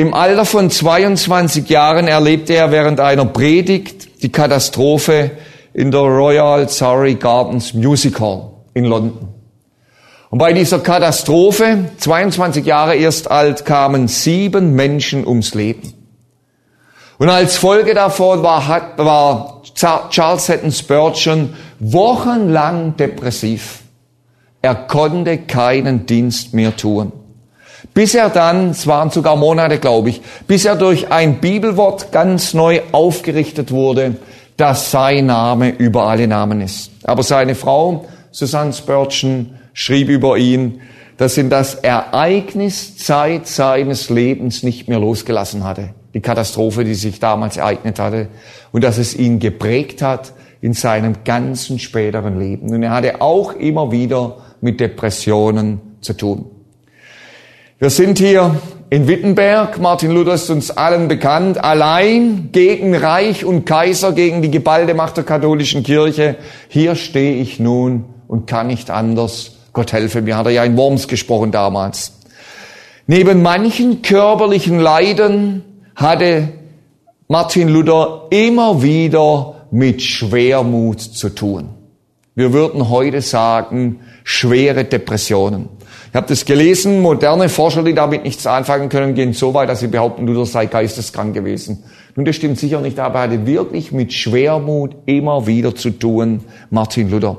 Im Alter von 22 Jahren erlebte er während einer Predigt die Katastrophe in der Royal Surrey Gardens Music Hall in London. Und bei dieser Katastrophe, 22 Jahre erst alt, kamen sieben Menschen ums Leben. Und als Folge davon war, war Charles Hatton Spurgeon wochenlang depressiv. Er konnte keinen Dienst mehr tun. Bis er dann, es waren sogar Monate, glaube ich, bis er durch ein Bibelwort ganz neu aufgerichtet wurde, dass sein Name über alle Namen ist. Aber seine Frau, Susanne Spurgeon, schrieb über ihn, dass ihn das Ereignis Zeit seines Lebens nicht mehr losgelassen hatte. Die Katastrophe, die sich damals ereignet hatte. Und dass es ihn geprägt hat in seinem ganzen späteren Leben. Und er hatte auch immer wieder mit Depressionen zu tun. Wir sind hier in Wittenberg. Martin Luther ist uns allen bekannt. Allein gegen Reich und Kaiser, gegen die geballte Macht der katholischen Kirche. Hier stehe ich nun und kann nicht anders. Gott helfe mir, hat er ja in Worms gesprochen damals. Neben manchen körperlichen Leiden hatte Martin Luther immer wieder mit Schwermut zu tun. Wir würden heute sagen, schwere Depressionen. Ich habe das gelesen, moderne Forscher, die damit nichts anfangen können, gehen so weit, dass sie behaupten, Luther sei geisteskrank gewesen. Nun, das stimmt sicher nicht, aber er hatte wirklich mit Schwermut immer wieder zu tun, Martin Luther.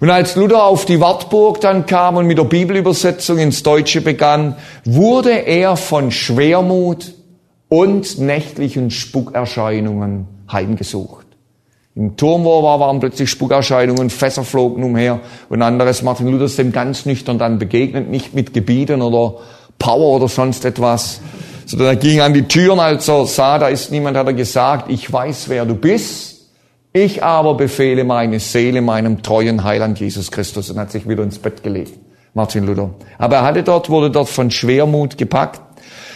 Und als Luther auf die Wartburg dann kam und mit der Bibelübersetzung ins Deutsche begann, wurde er von Schwermut und nächtlichen Spukerscheinungen heimgesucht. Im Turm, wo er war, waren plötzlich Spukerscheinungen, Fässer flogen umher und anderes. Martin Luther ist dem ganz nüchtern dann begegnet, nicht mit Gebieten oder Power oder sonst etwas, sondern er ging an die Türen, als er sah, da ist niemand, hat er gesagt, ich weiß, wer du bist, ich aber befehle meine Seele meinem treuen Heiland Jesus Christus und hat sich wieder ins Bett gelegt. Martin Luther. Aber er hatte dort, wurde dort von Schwermut gepackt.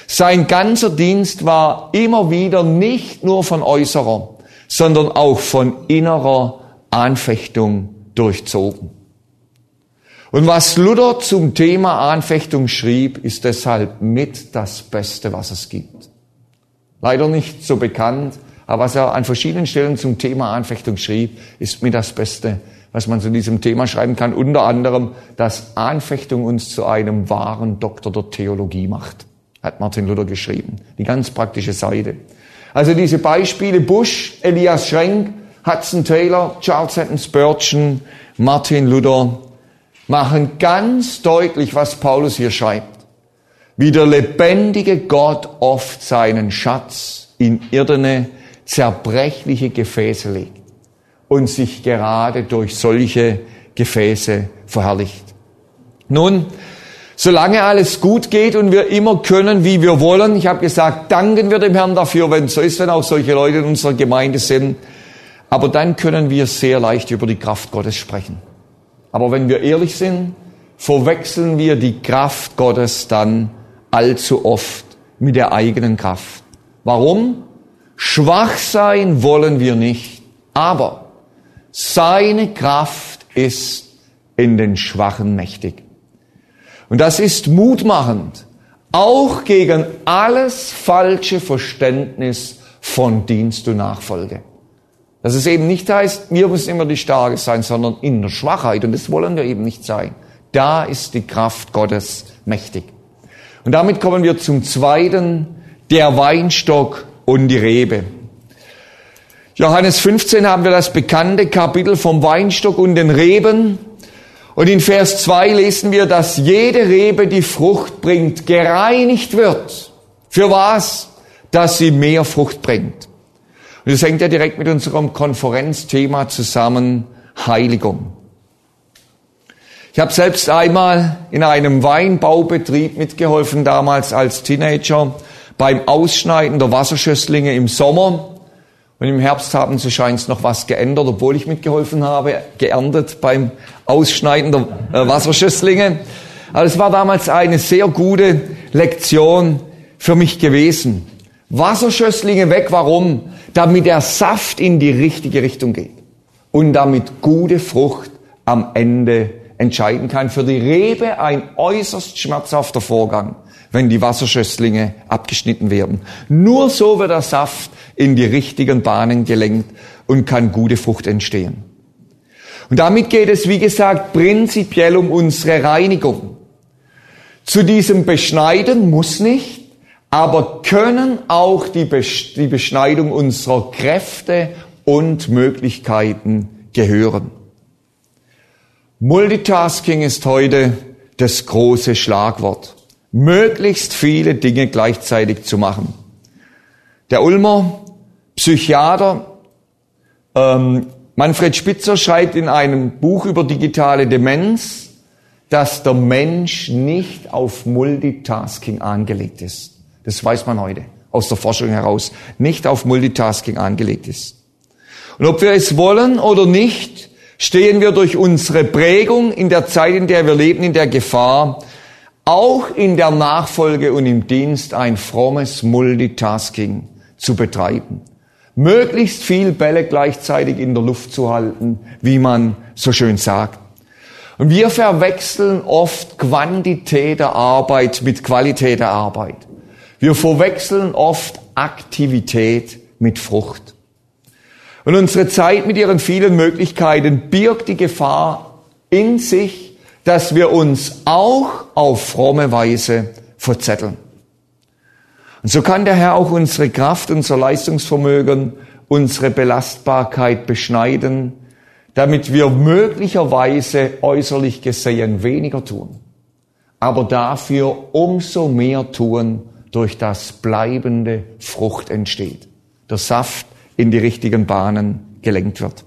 Sein ganzer Dienst war immer wieder nicht nur von äußerer, sondern auch von innerer Anfechtung durchzogen. Und was Luther zum Thema Anfechtung schrieb, ist deshalb mit das Beste, was es gibt. Leider nicht so bekannt, aber was er an verschiedenen Stellen zum Thema Anfechtung schrieb, ist mit das Beste, was man zu diesem Thema schreiben kann. Unter anderem, dass Anfechtung uns zu einem wahren Doktor der Theologie macht, hat Martin Luther geschrieben. Die ganz praktische Seite. Also diese Beispiele Bush, Elias Schrenk, Hudson Taylor, Charles Hatton Spurgeon, Martin Luther machen ganz deutlich, was Paulus hier schreibt. Wie der lebendige Gott oft seinen Schatz in irdene, zerbrechliche Gefäße legt und sich gerade durch solche Gefäße verherrlicht. Nun, Solange alles gut geht und wir immer können, wie wir wollen. Ich habe gesagt, danken wir dem Herrn dafür, wenn es so ist, wenn auch solche Leute in unserer Gemeinde sind. Aber dann können wir sehr leicht über die Kraft Gottes sprechen. Aber wenn wir ehrlich sind, verwechseln wir die Kraft Gottes dann allzu oft mit der eigenen Kraft. Warum? Schwach sein wollen wir nicht, aber seine Kraft ist in den Schwachen mächtig. Und das ist mutmachend, auch gegen alles falsche Verständnis von Dienst und Nachfolge. Dass es eben nicht heißt, wir müssen immer die Starke sein, sondern in der Schwachheit. Und das wollen wir eben nicht sein. Da ist die Kraft Gottes mächtig. Und damit kommen wir zum zweiten, der Weinstock und die Rebe. Johannes 15 haben wir das bekannte Kapitel vom Weinstock und den Reben. Und in Vers 2 lesen wir, dass jede Rebe, die Frucht bringt, gereinigt wird. Für was? Dass sie mehr Frucht bringt. Und das hängt ja direkt mit unserem Konferenzthema zusammen, Heiligung. Ich habe selbst einmal in einem Weinbaubetrieb mitgeholfen, damals als Teenager, beim Ausschneiden der Wasserschösslinge im Sommer. Und im Herbst haben sie scheint noch was geändert, obwohl ich mitgeholfen habe, geerntet beim Ausschneiden der äh, Wasserschösslinge. Aber es war damals eine sehr gute Lektion für mich gewesen. Wasserschösslinge weg, warum? Damit der Saft in die richtige Richtung geht und damit gute Frucht am Ende entscheiden kann. Für die Rebe ein äußerst schmerzhafter Vorgang, wenn die Wasserschösslinge abgeschnitten werden. Nur so wird der Saft in die richtigen Bahnen gelenkt und kann gute Frucht entstehen. Und damit geht es, wie gesagt, prinzipiell um unsere Reinigung. Zu diesem Beschneiden muss nicht, aber können auch die, Beschneidung unserer Kräfte und Möglichkeiten gehören. Multitasking ist heute das große Schlagwort. Möglichst viele Dinge gleichzeitig zu machen. Der Ulmer Psychiater ähm, Manfred Spitzer schreibt in einem Buch über digitale Demenz, dass der Mensch nicht auf Multitasking angelegt ist. Das weiß man heute aus der Forschung heraus. Nicht auf Multitasking angelegt ist. Und ob wir es wollen oder nicht, stehen wir durch unsere Prägung in der Zeit, in der wir leben, in der Gefahr, auch in der Nachfolge und im Dienst ein frommes Multitasking zu betreiben. Möglichst viel Bälle gleichzeitig in der Luft zu halten, wie man so schön sagt. Und wir verwechseln oft Quantität der Arbeit mit Qualität der Arbeit. Wir verwechseln oft Aktivität mit Frucht. Und unsere Zeit mit ihren vielen Möglichkeiten birgt die Gefahr in sich, dass wir uns auch auf fromme Weise verzetteln. Und so kann der Herr auch unsere Kraft, unser Leistungsvermögen, unsere Belastbarkeit beschneiden, damit wir möglicherweise äußerlich gesehen weniger tun, aber dafür umso mehr tun, durch das bleibende Frucht entsteht. Der Saft in die richtigen Bahnen gelenkt wird.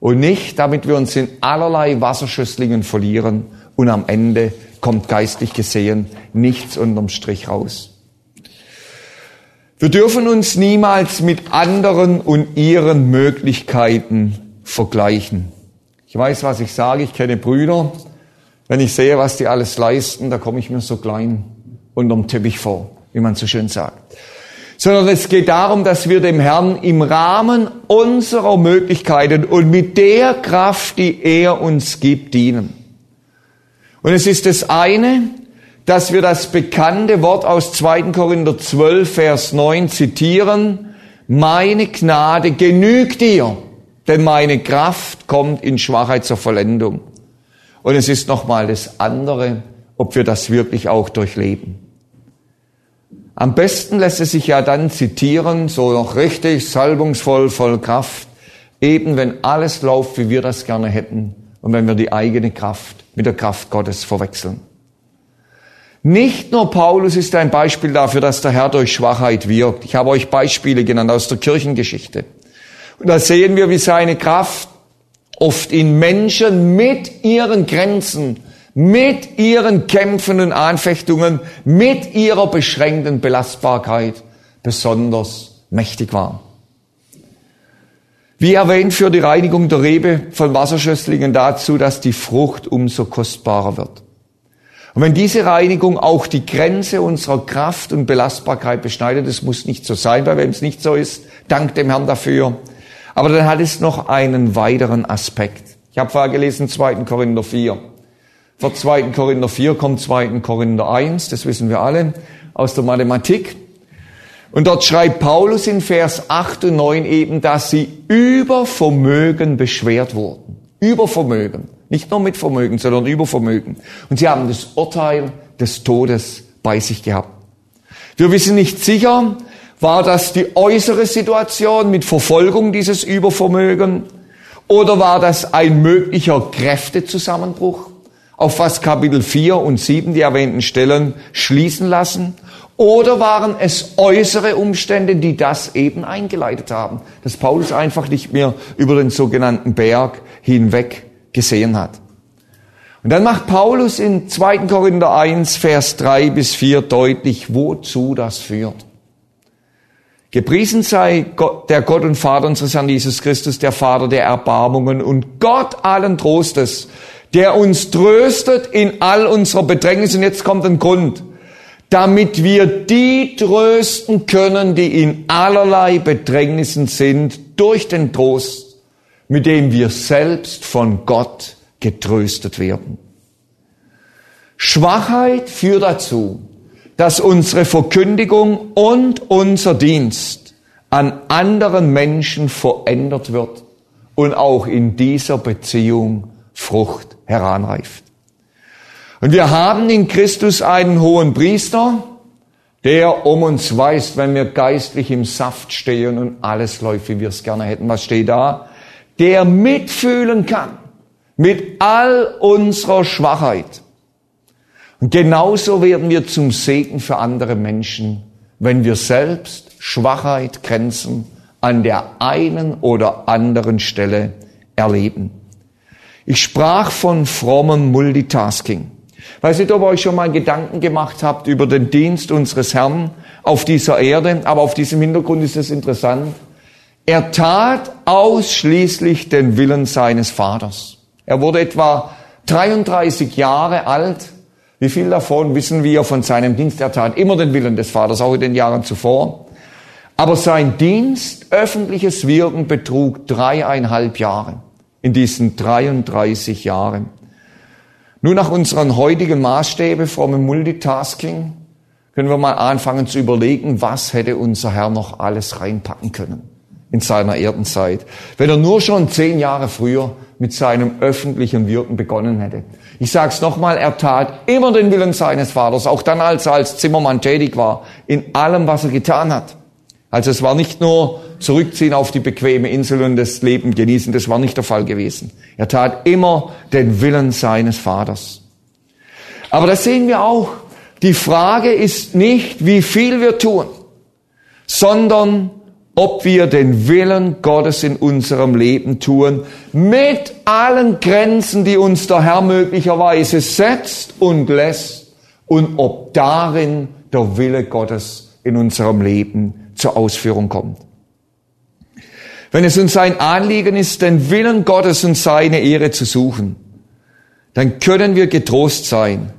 Und nicht, damit wir uns in allerlei Wasserschüsslingen verlieren und am Ende kommt geistlich gesehen nichts unterm Strich raus. Wir dürfen uns niemals mit anderen und ihren Möglichkeiten vergleichen. Ich weiß, was ich sage, ich kenne Brüder. Wenn ich sehe, was die alles leisten, da komme ich mir so klein unterm Teppich vor, wie man so schön sagt sondern es geht darum, dass wir dem Herrn im Rahmen unserer Möglichkeiten und mit der Kraft, die er uns gibt, dienen. Und es ist das eine, dass wir das bekannte Wort aus 2. Korinther 12, Vers 9 zitieren, meine Gnade genügt dir, denn meine Kraft kommt in Schwachheit zur Vollendung. Und es ist nochmal das andere, ob wir das wirklich auch durchleben. Am besten lässt es sich ja dann zitieren, so noch richtig salbungsvoll, voll Kraft, eben wenn alles läuft, wie wir das gerne hätten und wenn wir die eigene Kraft mit der Kraft Gottes verwechseln. Nicht nur Paulus ist ein Beispiel dafür, dass der Herr durch Schwachheit wirkt. Ich habe euch Beispiele genannt aus der Kirchengeschichte. Und da sehen wir, wie seine Kraft oft in Menschen mit ihren Grenzen mit ihren Kämpfen und Anfechtungen, mit ihrer beschränkten Belastbarkeit besonders mächtig war. Wie erwähnt, für die Reinigung der Rebe von Wasserschösslingen dazu, dass die Frucht umso kostbarer wird. Und wenn diese Reinigung auch die Grenze unserer Kraft und Belastbarkeit beschneidet, das muss nicht so sein, weil wenn es nicht so ist, dank dem Herrn dafür. Aber dann hat es noch einen weiteren Aspekt. Ich habe vorher gelesen 2. Korinther 4. Vor 2. Korinther 4 kommt 2. Korinther 1, das wissen wir alle, aus der Mathematik. Und dort schreibt Paulus in Vers 8 und 9 eben, dass sie über Vermögen beschwert wurden. Über Vermögen. Nicht nur mit Vermögen, sondern über Vermögen. Und sie haben das Urteil des Todes bei sich gehabt. Wir wissen nicht sicher, war das die äußere Situation mit Verfolgung dieses Übervermögen oder war das ein möglicher Kräftezusammenbruch? auf was Kapitel 4 und 7 die erwähnten Stellen schließen lassen? Oder waren es äußere Umstände, die das eben eingeleitet haben, dass Paulus einfach nicht mehr über den sogenannten Berg hinweg gesehen hat? Und dann macht Paulus in 2. Korinther 1, Vers 3 bis 4 deutlich, wozu das führt. Gepriesen sei Gott, der Gott und Vater unseres Herrn Jesus Christus, der Vater der Erbarmungen und Gott allen Trostes, der uns tröstet in all unserer Bedrängnis. Und jetzt kommt ein Grund, damit wir die trösten können, die in allerlei Bedrängnissen sind, durch den Trost, mit dem wir selbst von Gott getröstet werden. Schwachheit führt dazu, dass unsere Verkündigung und unser Dienst an anderen Menschen verändert wird und auch in dieser Beziehung Frucht heranreift. Und wir haben in Christus einen hohen Priester, der um uns weiß, wenn wir geistlich im Saft stehen und alles läuft, wie wir es gerne hätten. Was steht da? Der mitfühlen kann mit all unserer Schwachheit. Und genauso werden wir zum Segen für andere Menschen, wenn wir selbst Schwachheit, Grenzen an der einen oder anderen Stelle erleben. Ich sprach von frommem Multitasking. Weiß nicht, ob ihr euch schon mal Gedanken gemacht habt über den Dienst unseres Herrn auf dieser Erde, aber auf diesem Hintergrund ist es interessant. Er tat ausschließlich den Willen seines Vaters. Er wurde etwa 33 Jahre alt. Wie viel davon wissen wir von seinem Dienst? Er tat immer den Willen des Vaters, auch in den Jahren zuvor. Aber sein Dienst, öffentliches Wirken betrug dreieinhalb Jahre in diesen 33 Jahren. Nun nach unseren heutigen Maßstäben vom Multitasking können wir mal anfangen zu überlegen, was hätte unser Herr noch alles reinpacken können in seiner Erdenzeit, wenn er nur schon zehn Jahre früher mit seinem öffentlichen Wirken begonnen hätte. Ich sage es nochmal, er tat immer den Willen seines Vaters, auch dann, als er als Zimmermann tätig war, in allem, was er getan hat. Also es war nicht nur zurückziehen auf die bequeme Insel und das Leben genießen, das war nicht der Fall gewesen. Er tat immer den Willen seines Vaters. Aber das sehen wir auch. Die Frage ist nicht, wie viel wir tun, sondern ob wir den Willen Gottes in unserem Leben tun, mit allen Grenzen, die uns der Herr möglicherweise setzt und lässt, und ob darin der Wille Gottes in unserem Leben zur Ausführung kommt. Wenn es uns ein Anliegen ist, den Willen Gottes und seine Ehre zu suchen, dann können wir getrost sein,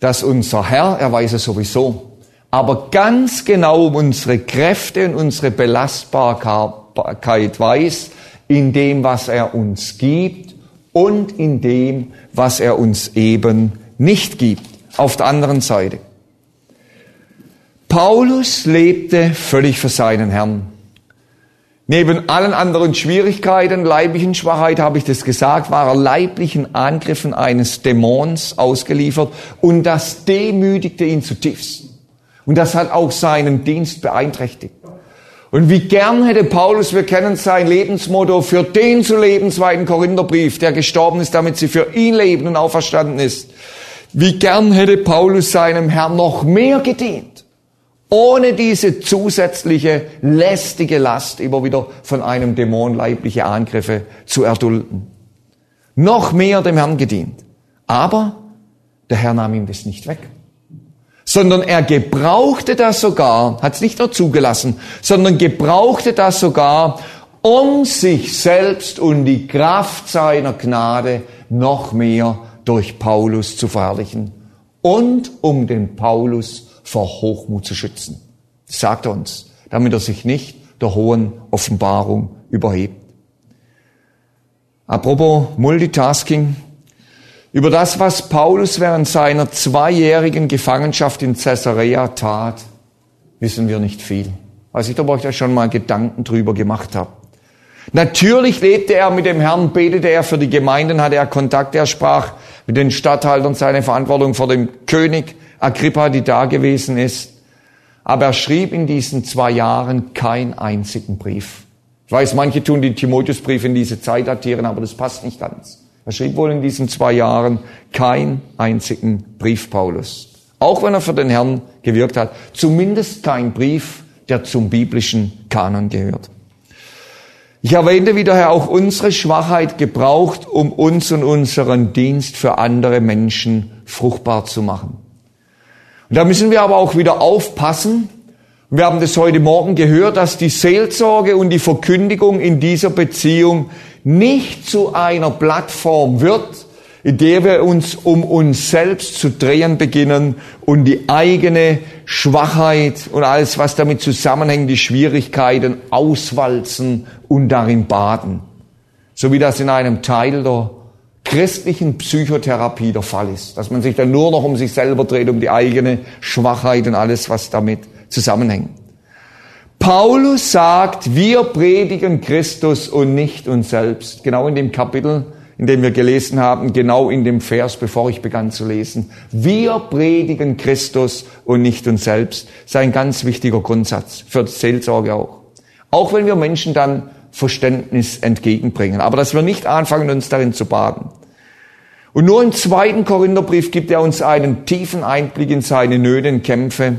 dass unser Herr, er weiß es sowieso, aber ganz genau um unsere Kräfte und unsere Belastbarkeit weiß, in dem, was er uns gibt und in dem, was er uns eben nicht gibt. Auf der anderen Seite. Paulus lebte völlig für seinen Herrn. Neben allen anderen Schwierigkeiten, leiblichen Schwachheit, habe ich das gesagt, war er leiblichen Angriffen eines Dämons ausgeliefert und das demütigte ihn zutiefst. Und das hat auch seinen Dienst beeinträchtigt. Und wie gern hätte Paulus, wir kennen sein Lebensmotto, für den zu leben, zweiten Korintherbrief, der gestorben ist, damit sie für ihn leben und auferstanden ist. Wie gern hätte Paulus seinem Herrn noch mehr gedient ohne diese zusätzliche lästige Last immer wieder von einem Dämon leibliche Angriffe zu erdulden. Noch mehr dem Herrn gedient. Aber der Herr nahm ihm das nicht weg. Sondern er gebrauchte das sogar, hat es nicht nur zugelassen, sondern gebrauchte das sogar, um sich selbst und die Kraft seiner Gnade noch mehr durch Paulus zu verherrlichen und um den Paulus vor Hochmut zu schützen. Das sagt er uns, damit er sich nicht der hohen Offenbarung überhebt. Apropos Multitasking. Über das, was Paulus während seiner zweijährigen Gefangenschaft in Caesarea tat, wissen wir nicht viel. Weiß ich, ob euch da schon mal Gedanken drüber gemacht habt. Natürlich lebte er mit dem Herrn, betete er für die Gemeinden, hatte er Kontakt, er sprach mit den Statthaltern seine Verantwortung vor dem König, Agrippa, die da gewesen ist. Aber er schrieb in diesen zwei Jahren keinen einzigen Brief. Ich weiß, manche tun die Timotheusbriefe in diese Zeit datieren, aber das passt nicht ganz. Er schrieb wohl in diesen zwei Jahren keinen einzigen Brief Paulus. Auch wenn er für den Herrn gewirkt hat. Zumindest kein Brief, der zum biblischen Kanon gehört. Ich erwähnte, wie der Herr auch unsere Schwachheit gebraucht, um uns und unseren Dienst für andere Menschen fruchtbar zu machen. Und da müssen wir aber auch wieder aufpassen. Wir haben das heute Morgen gehört, dass die Seelsorge und die Verkündigung in dieser Beziehung nicht zu einer Plattform wird, in der wir uns um uns selbst zu drehen beginnen und die eigene Schwachheit und alles, was damit zusammenhängt, die Schwierigkeiten auswalzen und darin baden. So wie das in einem Teil der christlichen Psychotherapie der Fall ist, dass man sich dann nur noch um sich selber dreht, um die eigene Schwachheit und alles, was damit zusammenhängt. Paulus sagt, wir predigen Christus und nicht uns selbst. Genau in dem Kapitel, in dem wir gelesen haben, genau in dem Vers, bevor ich begann zu lesen. Wir predigen Christus und nicht uns selbst. Das ist ein ganz wichtiger Grundsatz für die Seelsorge auch. Auch wenn wir Menschen dann Verständnis entgegenbringen. Aber dass wir nicht anfangen, uns darin zu baden. Und nur im zweiten Korintherbrief gibt er uns einen tiefen Einblick in seine Nöte und Kämpfe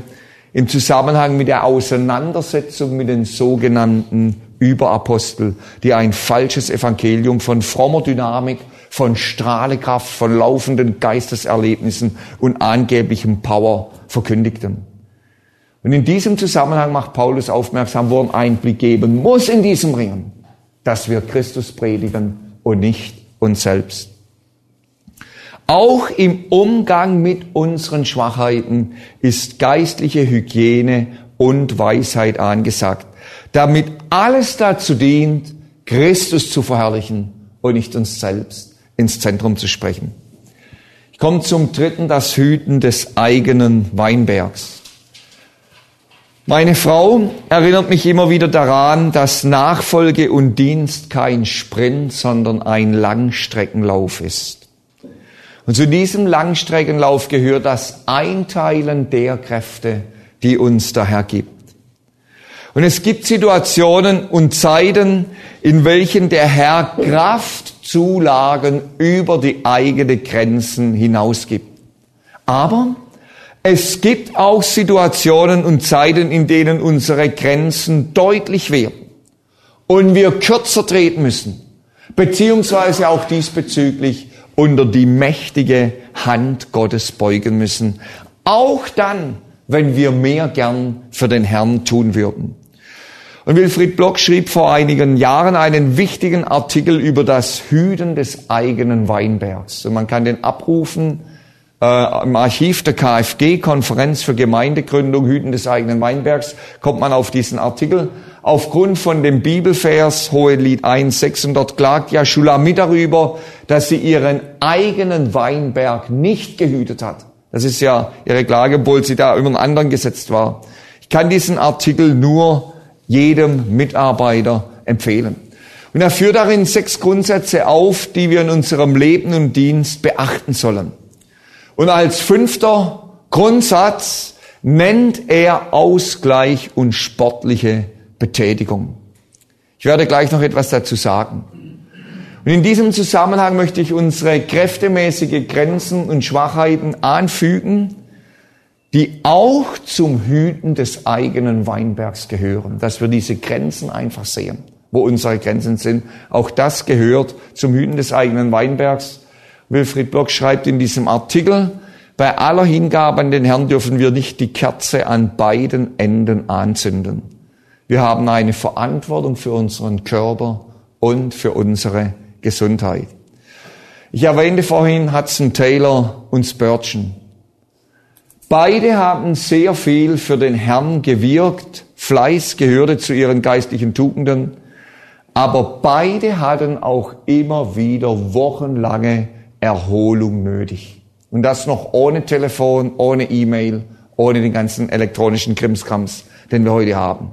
im Zusammenhang mit der Auseinandersetzung mit den sogenannten Überapostel, die ein falsches Evangelium von frommer Dynamik, von Strahlekraft, von laufenden Geisteserlebnissen und angeblichem Power verkündigten. Und in diesem Zusammenhang macht Paulus aufmerksam, wo ein Einblick geben muss in diesem Ringen, dass wir Christus predigen und nicht uns selbst. Auch im Umgang mit unseren Schwachheiten ist geistliche Hygiene und Weisheit angesagt, damit alles dazu dient, Christus zu verherrlichen und nicht uns selbst ins Zentrum zu sprechen. Ich komme zum dritten, das Hüten des eigenen Weinbergs. Meine Frau erinnert mich immer wieder daran, dass Nachfolge und Dienst kein Sprint, sondern ein Langstreckenlauf ist. Und zu diesem Langstreckenlauf gehört das Einteilen der Kräfte, die uns der Herr gibt. Und es gibt Situationen und Zeiten, in welchen der Herr Kraftzulagen über die eigenen Grenzen hinausgibt. Aber es gibt auch Situationen und Zeiten, in denen unsere Grenzen deutlich werden und wir kürzer treten müssen, beziehungsweise auch diesbezüglich unter die mächtige Hand Gottes beugen müssen. Auch dann, wenn wir mehr gern für den Herrn tun würden. Und Wilfried Block schrieb vor einigen Jahren einen wichtigen Artikel über das Hüten des eigenen Weinbergs. Und man kann den abrufen äh, im Archiv der KfG, Konferenz für Gemeindegründung, Hüten des eigenen Weinbergs, kommt man auf diesen Artikel. Aufgrund von dem Bibelvers Hohelied 1,6 und dort klagt ja Schulamit darüber, dass sie ihren eigenen Weinberg nicht gehütet hat. Das ist ja ihre Klage, obwohl sie da über einen anderen gesetzt war. Ich kann diesen Artikel nur jedem Mitarbeiter empfehlen. Und er führt darin sechs Grundsätze auf, die wir in unserem Leben und Dienst beachten sollen. Und als fünfter Grundsatz nennt er Ausgleich und sportliche Betätigung. Ich werde gleich noch etwas dazu sagen. Und in diesem Zusammenhang möchte ich unsere kräftemäßige Grenzen und Schwachheiten anfügen, die auch zum Hüten des eigenen Weinbergs gehören, dass wir diese Grenzen einfach sehen, wo unsere Grenzen sind. Auch das gehört zum Hüten des eigenen Weinbergs. Wilfried Block schreibt in diesem Artikel, bei aller Hingabe an den Herrn dürfen wir nicht die Kerze an beiden Enden anzünden. Wir haben eine Verantwortung für unseren Körper und für unsere Gesundheit. Ich erwähnte vorhin Hudson Taylor und Spurgeon. Beide haben sehr viel für den Herrn gewirkt. Fleiß gehörte zu ihren geistlichen Tugenden. Aber beide hatten auch immer wieder wochenlange Erholung nötig. Und das noch ohne Telefon, ohne E-Mail, ohne den ganzen elektronischen Krimskrams, den wir heute haben.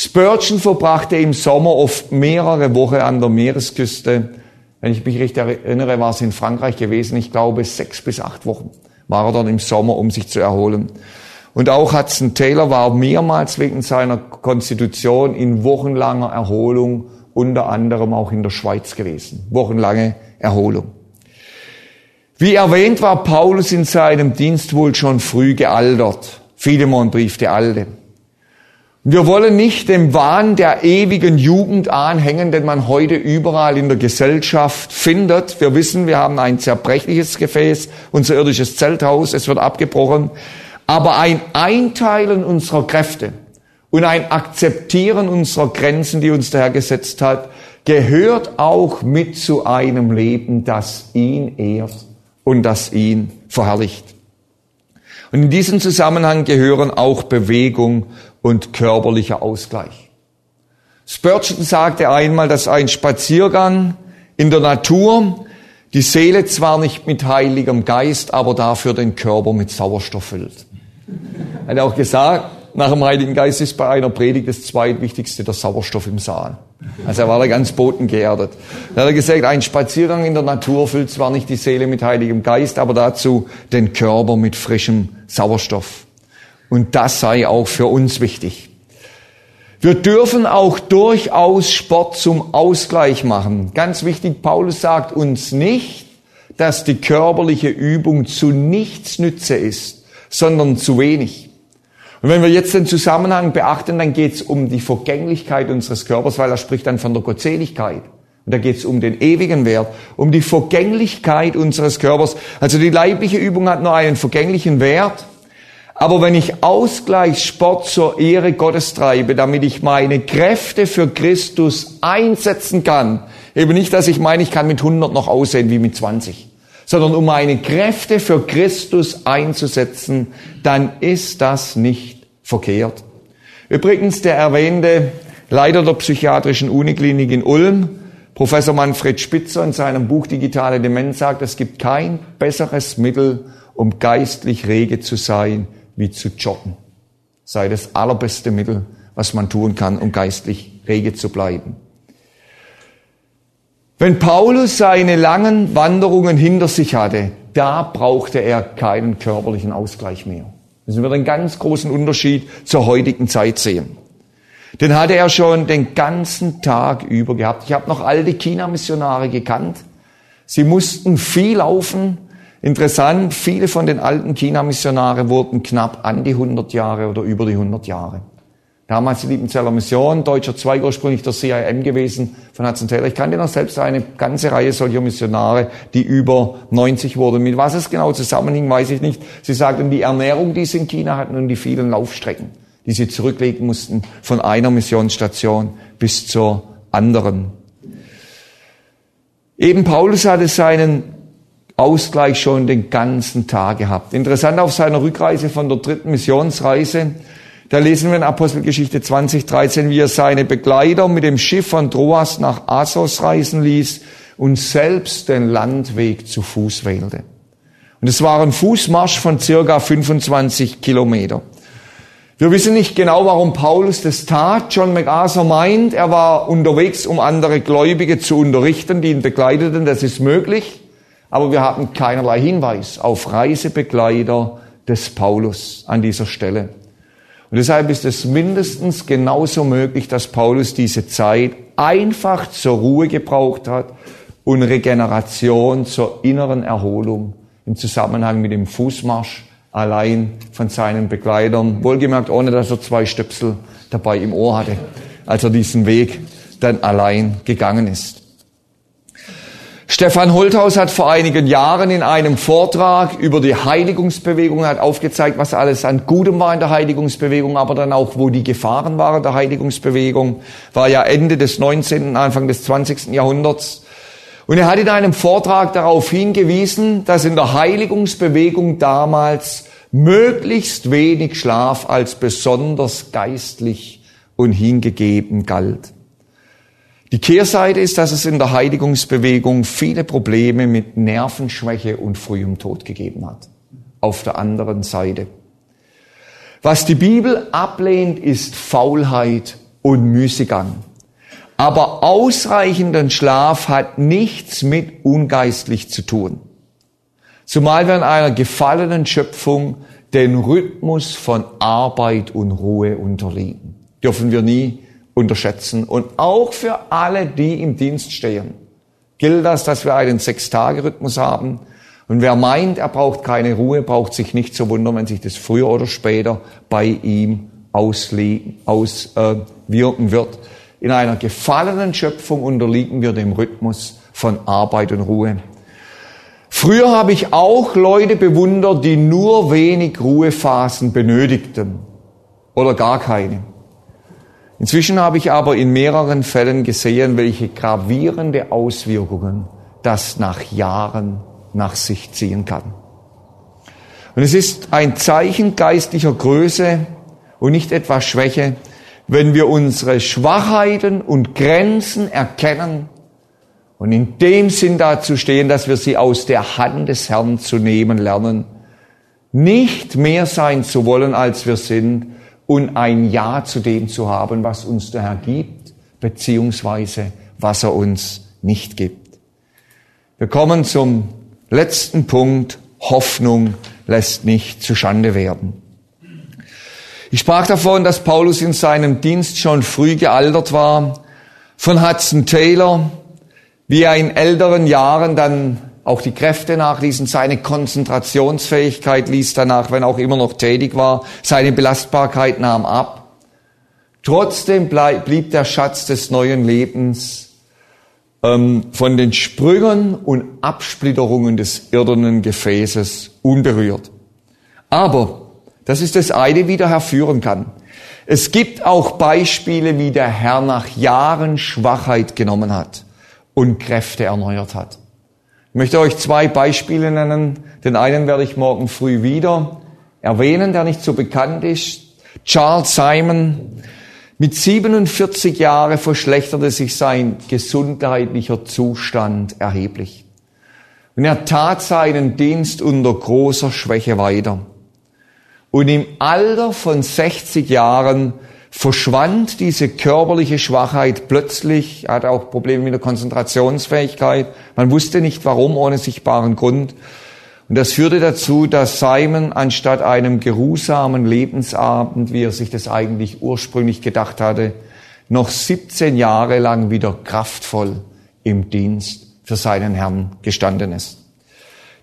Spurgeon verbrachte im Sommer oft mehrere Wochen an der Meeresküste. Wenn ich mich richtig erinnere, war es in Frankreich gewesen. Ich glaube, sechs bis acht Wochen war er dort im Sommer, um sich zu erholen. Und auch Hudson Taylor war mehrmals wegen seiner Konstitution in wochenlanger Erholung, unter anderem auch in der Schweiz gewesen. Wochenlange Erholung. Wie erwähnt war Paulus in seinem Dienst wohl schon früh gealtert. Philemon brief der Alte. Wir wollen nicht dem Wahn der ewigen Jugend anhängen, den man heute überall in der Gesellschaft findet. Wir wissen, wir haben ein zerbrechliches Gefäß, unser irdisches Zelthaus, es wird abgebrochen. Aber ein Einteilen unserer Kräfte und ein Akzeptieren unserer Grenzen, die uns der Herr gesetzt hat, gehört auch mit zu einem Leben, das ihn ehrt und das ihn verherrlicht. Und in diesem Zusammenhang gehören auch Bewegung und körperlicher Ausgleich. Spurgeon sagte einmal, dass ein Spaziergang in der Natur die Seele zwar nicht mit heiligem Geist, aber dafür den Körper mit Sauerstoff füllt. Er hat auch gesagt, nach dem Heiligen Geist ist bei einer Predigt das zweitwichtigste der Sauerstoff im Saal. Also er war da ganz bodengeerdet. Dann hat er gesagt, ein Spaziergang in der Natur füllt zwar nicht die Seele mit Heiligem Geist, aber dazu den Körper mit frischem Sauerstoff. Und das sei auch für uns wichtig. Wir dürfen auch durchaus Sport zum Ausgleich machen. Ganz wichtig, Paulus sagt uns nicht, dass die körperliche Übung zu nichts Nütze ist, sondern zu wenig. Und wenn wir jetzt den Zusammenhang beachten, dann geht es um die Vergänglichkeit unseres Körpers, weil er spricht dann von der Gottseligkeit. Und da geht es um den ewigen Wert, um die Vergänglichkeit unseres Körpers. Also die leibliche Übung hat nur einen vergänglichen Wert aber wenn ich Ausgleichssport zur Ehre Gottes treibe, damit ich meine Kräfte für Christus einsetzen kann, eben nicht, dass ich meine, ich kann mit 100 noch aussehen wie mit 20, sondern um meine Kräfte für Christus einzusetzen, dann ist das nicht verkehrt. Übrigens, der erwähnte Leiter der psychiatrischen Uniklinik in Ulm, Professor Manfred Spitzer in seinem Buch Digitale Demenz sagt, es gibt kein besseres Mittel, um geistlich rege zu sein, wie zu joggen. Sei das allerbeste Mittel, was man tun kann, um geistlich rege zu bleiben. Wenn Paulus seine langen Wanderungen hinter sich hatte, da brauchte er keinen körperlichen Ausgleich mehr. Müssen wir einen ganz großen Unterschied zur heutigen Zeit sehen. Den hatte er schon den ganzen Tag über gehabt. Ich habe noch alte China-Missionare gekannt. Sie mussten viel laufen, Interessant, viele von den alten China-Missionare wurden knapp an die 100 Jahre oder über die 100 Jahre. Damals die Liebenzeller Mission, deutscher Zweig ursprünglich der CIM gewesen von Hudson Taylor. Ich kannte noch selbst eine ganze Reihe solcher Missionare, die über 90 wurden. Mit was es genau zusammenhing, weiß ich nicht. Sie sagten, die Ernährung, die sie in China hatten und die vielen Laufstrecken, die sie zurücklegen mussten von einer Missionsstation bis zur anderen. Eben Paulus hatte seinen Ausgleich schon den ganzen Tag gehabt. Interessant auf seiner Rückreise von der dritten Missionsreise, da lesen wir in Apostelgeschichte 20, 13, wie er seine Begleiter mit dem Schiff von Troas nach Assos reisen ließ und selbst den Landweg zu Fuß wählte. Und es war ein Fußmarsch von circa 25 Kilometer. Wir wissen nicht genau, warum Paulus das tat. John MacArthur meint, er war unterwegs, um andere Gläubige zu unterrichten, die ihn begleiteten. Das ist möglich. Aber wir haben keinerlei Hinweis auf Reisebegleiter des Paulus an dieser Stelle. Und deshalb ist es mindestens genauso möglich, dass Paulus diese Zeit einfach zur Ruhe gebraucht hat und Regeneration zur inneren Erholung im Zusammenhang mit dem Fußmarsch allein von seinen Begleitern, wohlgemerkt ohne dass er zwei Stöpsel dabei im Ohr hatte, als er diesen Weg dann allein gegangen ist. Stefan Holthaus hat vor einigen Jahren in einem Vortrag über die Heiligungsbewegung hat aufgezeigt, was alles an Gutem war in der Heiligungsbewegung, aber dann auch, wo die Gefahren waren der Heiligungsbewegung. War ja Ende des 19., Anfang des 20. Jahrhunderts. Und er hat in einem Vortrag darauf hingewiesen, dass in der Heiligungsbewegung damals möglichst wenig Schlaf als besonders geistlich und hingegeben galt. Die Kehrseite ist, dass es in der Heiligungsbewegung viele Probleme mit Nervenschwäche und frühem Tod gegeben hat. Auf der anderen Seite. Was die Bibel ablehnt, ist Faulheit und Müßiggang. Aber ausreichenden Schlaf hat nichts mit ungeistlich zu tun. Zumal wir in einer gefallenen Schöpfung den Rhythmus von Arbeit und Ruhe unterliegen. Dürfen wir nie unterschätzen. Und auch für alle, die im Dienst stehen, gilt das, dass wir einen Sechs-Tage-Rhythmus haben. Und wer meint, er braucht keine Ruhe, braucht sich nicht zu wundern, wenn sich das früher oder später bei ihm auswirken äh, wird. In einer gefallenen Schöpfung unterliegen wir dem Rhythmus von Arbeit und Ruhe. Früher habe ich auch Leute bewundert, die nur wenig Ruhephasen benötigten oder gar keine. Inzwischen habe ich aber in mehreren Fällen gesehen, welche gravierende Auswirkungen das nach Jahren nach sich ziehen kann. Und es ist ein Zeichen geistlicher Größe und nicht etwa Schwäche, wenn wir unsere Schwachheiten und Grenzen erkennen und in dem Sinn dazu stehen, dass wir sie aus der Hand des Herrn zu nehmen lernen, nicht mehr sein zu wollen, als wir sind und ein Ja zu dem zu haben, was uns der Herr gibt, beziehungsweise was er uns nicht gibt. Wir kommen zum letzten Punkt. Hoffnung lässt nicht zu Schande werden. Ich sprach davon, dass Paulus in seinem Dienst schon früh gealtert war. Von Hudson Taylor, wie er in älteren Jahren dann auch die Kräfte nachließen, seine Konzentrationsfähigkeit ließ danach, wenn auch immer noch tätig war, seine Belastbarkeit nahm ab. Trotzdem blieb der Schatz des neuen Lebens ähm, von den Sprüngen und Absplitterungen des irdenen Gefäßes unberührt. Aber das ist das eine, wie der Herr führen kann. Es gibt auch Beispiele, wie der Herr nach Jahren Schwachheit genommen hat und Kräfte erneuert hat. Ich möchte euch zwei Beispiele nennen. Den einen werde ich morgen früh wieder erwähnen, der nicht so bekannt ist. Charles Simon. Mit 47 Jahren verschlechterte sich sein gesundheitlicher Zustand erheblich. Und er tat seinen Dienst unter großer Schwäche weiter. Und im Alter von 60 Jahren verschwand diese körperliche Schwachheit plötzlich. Er hatte auch Probleme mit der Konzentrationsfähigkeit. Man wusste nicht warum, ohne sichtbaren Grund. Und das führte dazu, dass Simon anstatt einem geruhsamen Lebensabend, wie er sich das eigentlich ursprünglich gedacht hatte, noch 17 Jahre lang wieder kraftvoll im Dienst für seinen Herrn gestanden ist.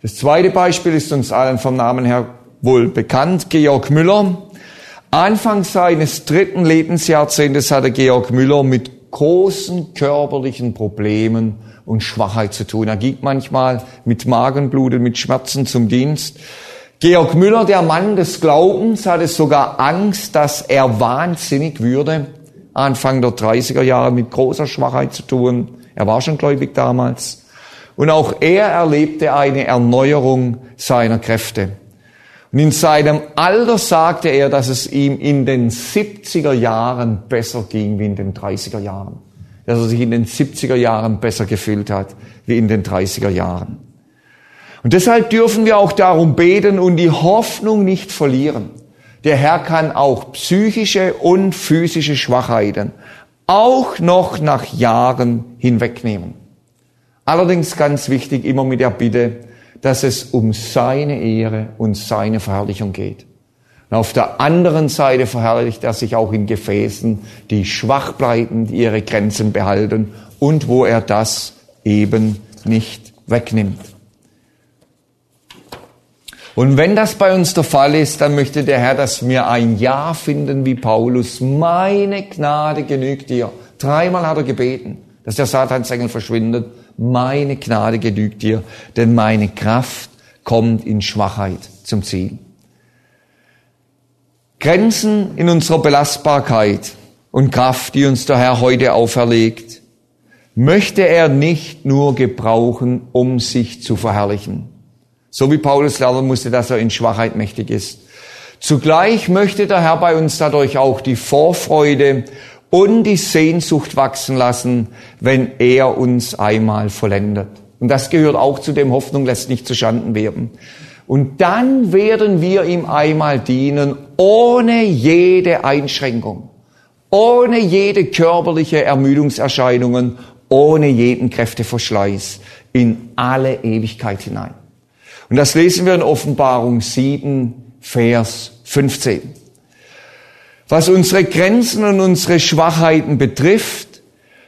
Das zweite Beispiel ist uns allen vom Namen her wohl bekannt, Georg Müller. Anfang seines dritten Lebensjahrzehntes hatte Georg Müller mit großen körperlichen Problemen und Schwachheit zu tun. Er ging manchmal mit Magenblut und mit Schmerzen zum Dienst. Georg Müller, der Mann des Glaubens, hatte sogar Angst, dass er wahnsinnig würde. Anfang der 30er Jahre mit großer Schwachheit zu tun. Er war schon gläubig damals. Und auch er erlebte eine Erneuerung seiner Kräfte. Und in seinem Alter sagte er, dass es ihm in den 70er Jahren besser ging wie in den 30er Jahren. Dass er sich in den 70er Jahren besser gefühlt hat wie in den 30er Jahren. Und deshalb dürfen wir auch darum beten und die Hoffnung nicht verlieren. Der Herr kann auch psychische und physische Schwachheiten auch noch nach Jahren hinwegnehmen. Allerdings ganz wichtig, immer mit der Bitte, dass es um seine Ehre und seine Verherrlichung geht. Und auf der anderen Seite verherrlicht er sich auch in Gefäßen, die schwach bleiben, die ihre Grenzen behalten und wo er das eben nicht wegnimmt. Und wenn das bei uns der Fall ist, dann möchte der Herr, dass wir ein Ja finden wie Paulus. Meine Gnade genügt dir. Dreimal hat er gebeten, dass der Satansengel verschwindet meine Gnade genügt dir, denn meine Kraft kommt in Schwachheit zum Ziel. Grenzen in unserer Belastbarkeit und Kraft, die uns der Herr heute auferlegt, möchte er nicht nur gebrauchen, um sich zu verherrlichen. So wie Paulus lernen musste, dass er in Schwachheit mächtig ist. Zugleich möchte der Herr bei uns dadurch auch die Vorfreude und die Sehnsucht wachsen lassen, wenn er uns einmal vollendet. Und das gehört auch zu dem Hoffnung lässt nicht zu Schanden werden. Und dann werden wir ihm einmal dienen, ohne jede Einschränkung, ohne jede körperliche Ermüdungserscheinungen, ohne jeden Kräfteverschleiß in alle Ewigkeit hinein. Und das lesen wir in Offenbarung 7, Vers 15. Was unsere Grenzen und unsere Schwachheiten betrifft,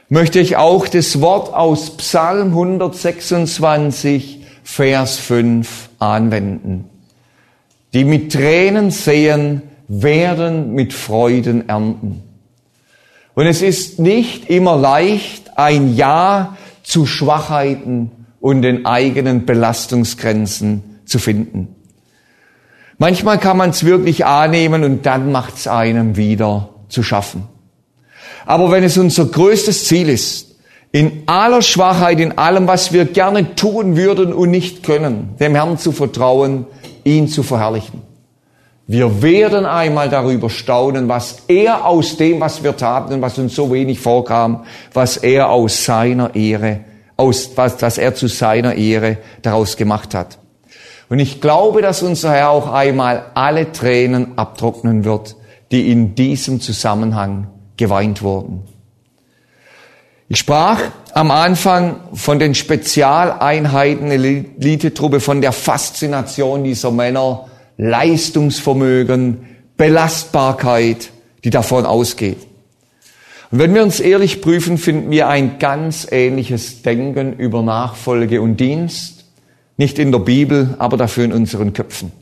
möchte ich auch das Wort aus Psalm 126, Vers 5 anwenden. Die mit Tränen sehen, werden mit Freuden ernten. Und es ist nicht immer leicht, ein Ja zu Schwachheiten und den eigenen Belastungsgrenzen zu finden. Manchmal kann man es wirklich annehmen und dann macht es einem wieder zu schaffen. Aber wenn es unser größtes Ziel ist, in aller Schwachheit, in allem, was wir gerne tun würden und nicht können, dem Herrn zu vertrauen, ihn zu verherrlichen. Wir werden einmal darüber staunen, was er aus dem, was wir taten und was uns so wenig vorkam, was er aus seiner Ehre, aus, was, was er zu seiner Ehre daraus gemacht hat. Und ich glaube, dass unser Herr auch einmal alle Tränen abtrocknen wird, die in diesem Zusammenhang geweint wurden. Ich sprach am Anfang von den Spezialeinheiten Elitetruppe, von der Faszination dieser Männer, Leistungsvermögen, Belastbarkeit, die davon ausgeht. Und wenn wir uns ehrlich prüfen, finden wir ein ganz ähnliches Denken über Nachfolge und Dienst, nicht in der Bibel, aber dafür in unseren Köpfen.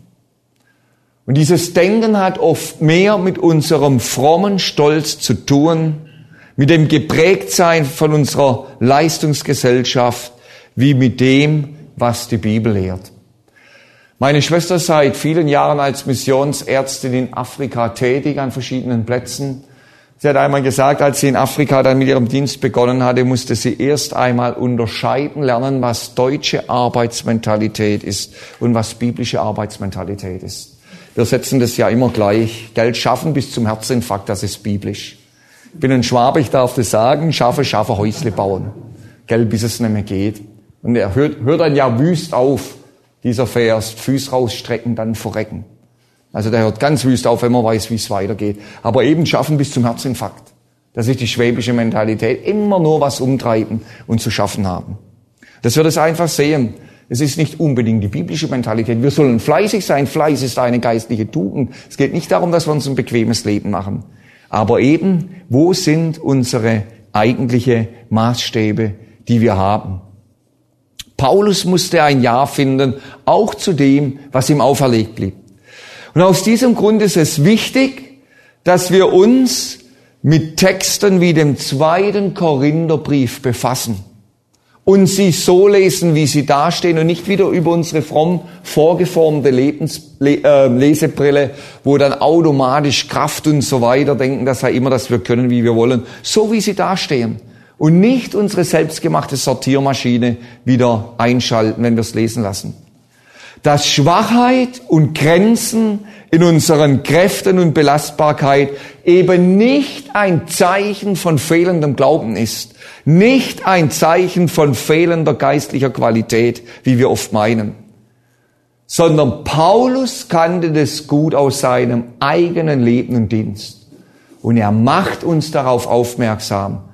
Und dieses Denken hat oft mehr mit unserem frommen Stolz zu tun, mit dem Geprägtsein von unserer Leistungsgesellschaft, wie mit dem, was die Bibel lehrt. Meine Schwester ist seit vielen Jahren als Missionsärztin in Afrika tätig an verschiedenen Plätzen. Sie hat einmal gesagt, als sie in Afrika dann mit ihrem Dienst begonnen hatte, musste sie erst einmal unterscheiden lernen, was deutsche Arbeitsmentalität ist und was biblische Arbeitsmentalität ist. Wir setzen das ja immer gleich. Geld schaffen bis zum Herzinfarkt, das ist biblisch. Ich bin ein Schwabe, ich darf das sagen, schaffe, schaffe, Häusle bauen. Geld, bis es nicht mehr geht. Und er hört, hört dann ja wüst auf, dieser Vers, Füße rausstrecken, dann verrecken. Also der hört ganz wüst auf, wenn man weiß, wie es weitergeht. Aber eben schaffen bis zum Herzinfarkt. Das ist die schwäbische Mentalität. Immer nur was umtreiben und zu schaffen haben. Das wird es einfach sehen. Es ist nicht unbedingt die biblische Mentalität. Wir sollen fleißig sein. Fleiß ist eine geistliche Tugend. Es geht nicht darum, dass wir uns ein bequemes Leben machen. Aber eben, wo sind unsere eigentliche Maßstäbe, die wir haben? Paulus musste ein Ja finden, auch zu dem, was ihm auferlegt blieb. Und aus diesem Grund ist es wichtig, dass wir uns mit Texten wie dem zweiten Korintherbrief befassen und sie so lesen, wie sie dastehen und nicht wieder über unsere fromm vorgeformte Lebens, äh, Lesebrille, wo dann automatisch Kraft und so weiter denken, das sei immer, dass wir können, wie wir wollen, so wie sie dastehen. Und nicht unsere selbstgemachte Sortiermaschine wieder einschalten, wenn wir es lesen lassen dass Schwachheit und Grenzen in unseren Kräften und Belastbarkeit eben nicht ein Zeichen von fehlendem Glauben ist, nicht ein Zeichen von fehlender geistlicher Qualität, wie wir oft meinen, sondern Paulus kannte das gut aus seinem eigenen Leben und Dienst. Und er macht uns darauf aufmerksam,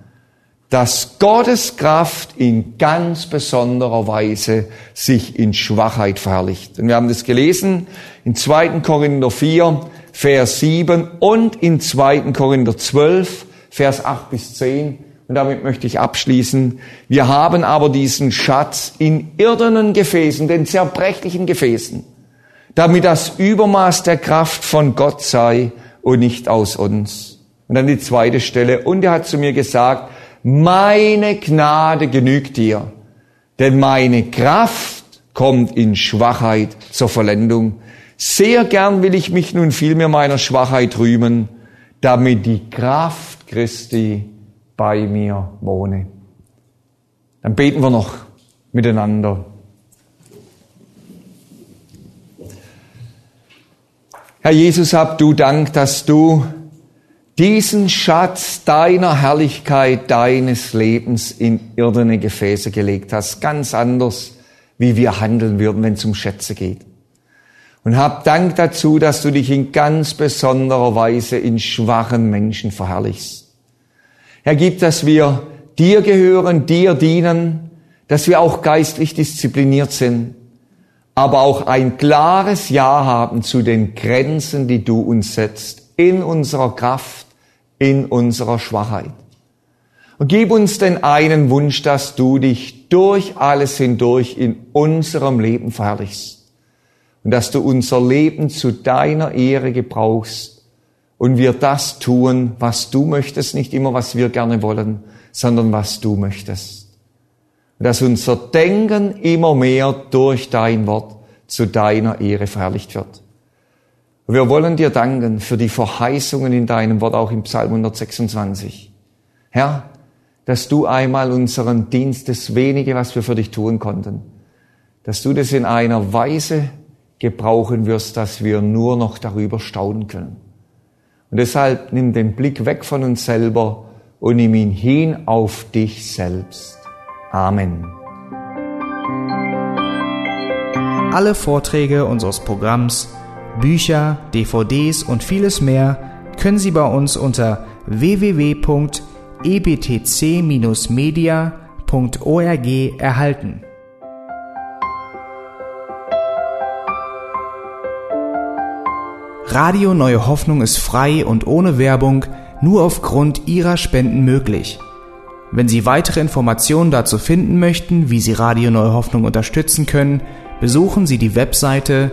dass Gottes Kraft in ganz besonderer Weise sich in Schwachheit verherrlicht. Und wir haben das gelesen in 2. Korinther 4, Vers 7 und in 2. Korinther 12, Vers 8 bis 10. Und damit möchte ich abschließen. Wir haben aber diesen Schatz in irdenen Gefäßen, den zerbrechlichen Gefäßen, damit das Übermaß der Kraft von Gott sei und nicht aus uns. Und dann die zweite Stelle. Und er hat zu mir gesagt, meine Gnade genügt dir, denn meine Kraft kommt in Schwachheit zur Vollendung. Sehr gern will ich mich nun vielmehr meiner Schwachheit rühmen, damit die Kraft Christi bei mir wohne. Dann beten wir noch miteinander. Herr Jesus, hab du Dank, dass du diesen Schatz deiner Herrlichkeit, deines Lebens in irdene Gefäße gelegt hast. Ganz anders, wie wir handeln würden, wenn es um Schätze geht. Und hab Dank dazu, dass du dich in ganz besonderer Weise in schwachen Menschen verherrlichst. Herr, gib, dass wir dir gehören, dir dienen, dass wir auch geistlich diszipliniert sind, aber auch ein klares Ja haben zu den Grenzen, die du uns setzt in unserer Kraft, in unserer Schwachheit. Und gib uns den einen Wunsch, dass du dich durch alles hindurch in unserem Leben verherrlichst und dass du unser Leben zu deiner Ehre gebrauchst und wir das tun, was du möchtest, nicht immer, was wir gerne wollen, sondern was du möchtest. Dass unser Denken immer mehr durch dein Wort zu deiner Ehre verherrlicht wird. Wir wollen dir danken für die Verheißungen in deinem Wort, auch im Psalm 126. Herr, dass du einmal unseren Dienst, das wenige, was wir für dich tun konnten, dass du das in einer Weise gebrauchen wirst, dass wir nur noch darüber staunen können. Und deshalb nimm den Blick weg von uns selber und nimm ihn hin auf dich selbst. Amen. Alle Vorträge unseres Programms, Bücher, DVDs und vieles mehr können Sie bei uns unter www.ebtc-media.org erhalten. Radio Neue Hoffnung ist frei und ohne Werbung nur aufgrund Ihrer Spenden möglich. Wenn Sie weitere Informationen dazu finden möchten, wie Sie Radio Neue Hoffnung unterstützen können, besuchen Sie die Webseite